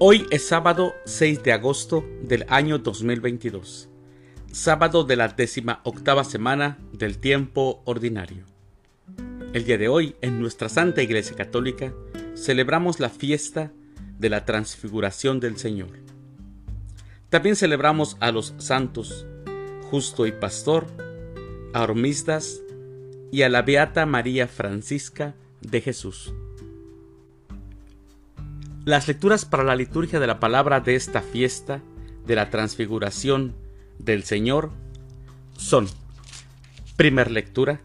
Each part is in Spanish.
Hoy es sábado 6 de agosto del año 2022, sábado de la décima octava semana del tiempo ordinario. El día de hoy, en nuestra Santa Iglesia Católica, celebramos la fiesta de la transfiguración del Señor. También celebramos a los santos, justo y pastor, a Hormisdas y a la Beata María Francisca de Jesús. Las lecturas para la liturgia de la palabra de esta fiesta de la transfiguración del Señor son, primer lectura,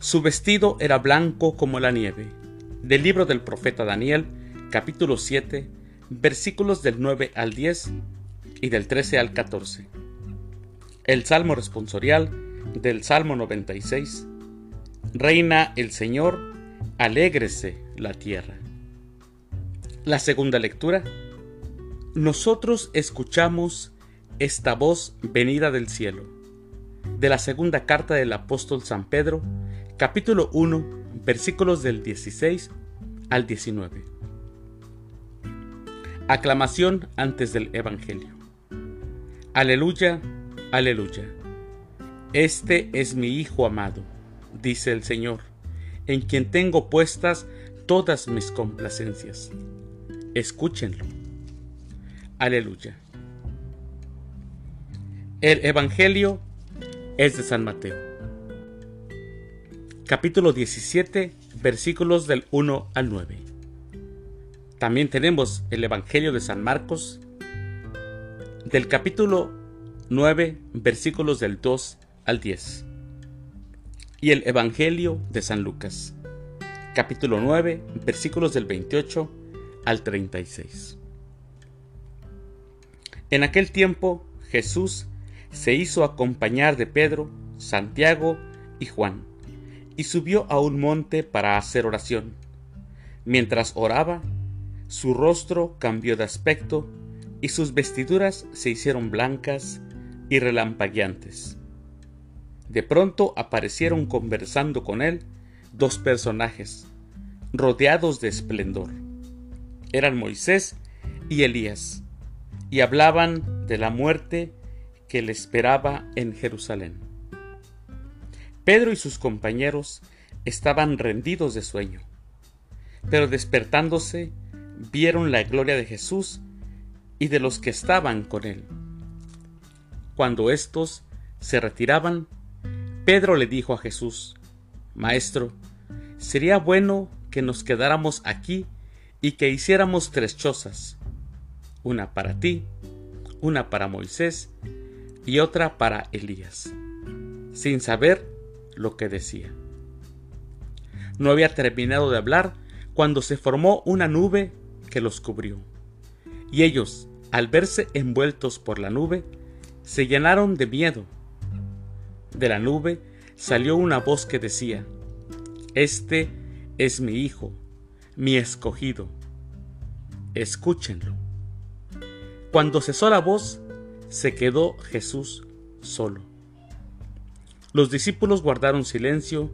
su vestido era blanco como la nieve, del libro del profeta Daniel, capítulo 7, versículos del 9 al 10 y del 13 al 14. El Salmo responsorial del Salmo 96. Reina el Señor, alégrese la tierra. La segunda lectura. Nosotros escuchamos esta voz venida del cielo. De la segunda carta del apóstol San Pedro, capítulo 1, versículos del 16 al 19. Aclamación antes del Evangelio. Aleluya, aleluya. Este es mi Hijo amado, dice el Señor, en quien tengo puestas todas mis complacencias. Escúchenlo. Aleluya. El Evangelio es de San Mateo. Capítulo 17, versículos del 1 al 9. También tenemos el Evangelio de San Marcos, del capítulo 9, versículos del 2 al 10. Y el Evangelio de San Lucas, capítulo 9, versículos del 28 al 36. En aquel tiempo Jesús se hizo acompañar de Pedro, Santiago y Juan, y subió a un monte para hacer oración. Mientras oraba, su rostro cambió de aspecto y sus vestiduras se hicieron blancas y relampagueantes. De pronto aparecieron conversando con él dos personajes, rodeados de esplendor eran Moisés y Elías, y hablaban de la muerte que le esperaba en Jerusalén. Pedro y sus compañeros estaban rendidos de sueño, pero despertándose vieron la gloria de Jesús y de los que estaban con él. Cuando éstos se retiraban, Pedro le dijo a Jesús, Maestro, sería bueno que nos quedáramos aquí y que hiciéramos tres chozas, una para ti, una para Moisés y otra para Elías, sin saber lo que decía. No había terminado de hablar cuando se formó una nube que los cubrió, y ellos, al verse envueltos por la nube, se llenaron de miedo. De la nube salió una voz que decía, Este es mi Hijo, mi escogido. Escúchenlo. Cuando cesó la voz, se quedó Jesús solo. Los discípulos guardaron silencio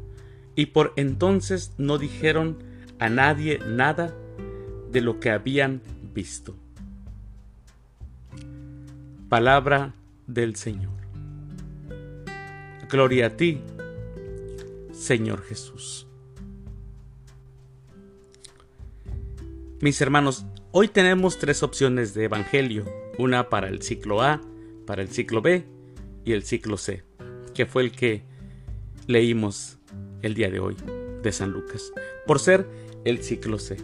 y por entonces no dijeron a nadie nada de lo que habían visto. Palabra del Señor. Gloria a ti, Señor Jesús. Mis hermanos, hoy tenemos tres opciones de Evangelio, una para el ciclo A, para el ciclo B y el ciclo C, que fue el que leímos el día de hoy de San Lucas, por ser el ciclo C.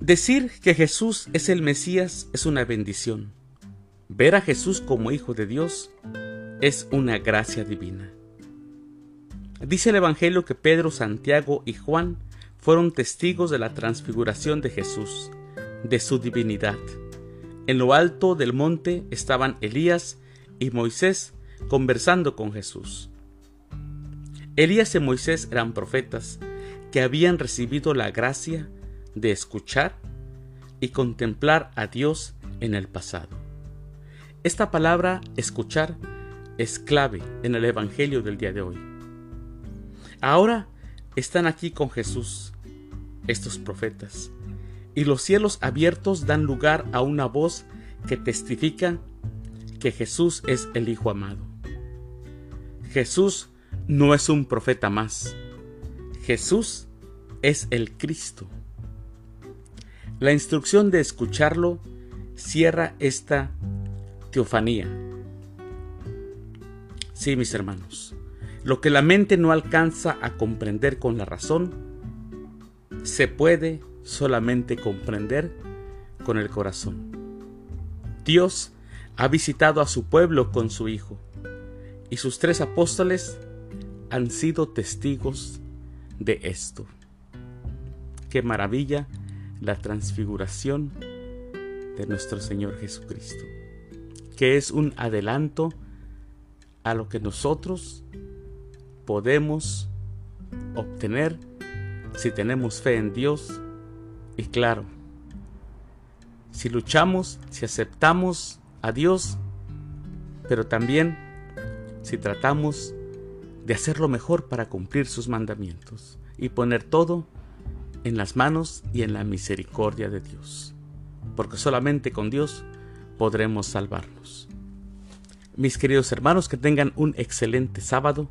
Decir que Jesús es el Mesías es una bendición. Ver a Jesús como Hijo de Dios es una gracia divina. Dice el Evangelio que Pedro, Santiago y Juan fueron testigos de la transfiguración de Jesús, de su divinidad. En lo alto del monte estaban Elías y Moisés conversando con Jesús. Elías y Moisés eran profetas que habían recibido la gracia de escuchar y contemplar a Dios en el pasado. Esta palabra escuchar es clave en el Evangelio del día de hoy. Ahora están aquí con Jesús, estos profetas, y los cielos abiertos dan lugar a una voz que testifica que Jesús es el Hijo amado. Jesús no es un profeta más. Jesús es el Cristo. La instrucción de escucharlo cierra esta teofanía. Sí, mis hermanos, lo que la mente no alcanza a comprender con la razón, se puede solamente comprender con el corazón. Dios ha visitado a su pueblo con su Hijo, y sus tres apóstoles han sido testigos de esto. Qué maravilla la transfiguración de nuestro Señor Jesucristo, que es un adelanto a lo que nosotros podemos obtener si tenemos fe en Dios y claro, si luchamos, si aceptamos a Dios, pero también si tratamos de hacer lo mejor para cumplir sus mandamientos y poner todo en las manos y en la misericordia de Dios, porque solamente con Dios podremos salvarnos. Mis queridos hermanos, que tengan un excelente sábado,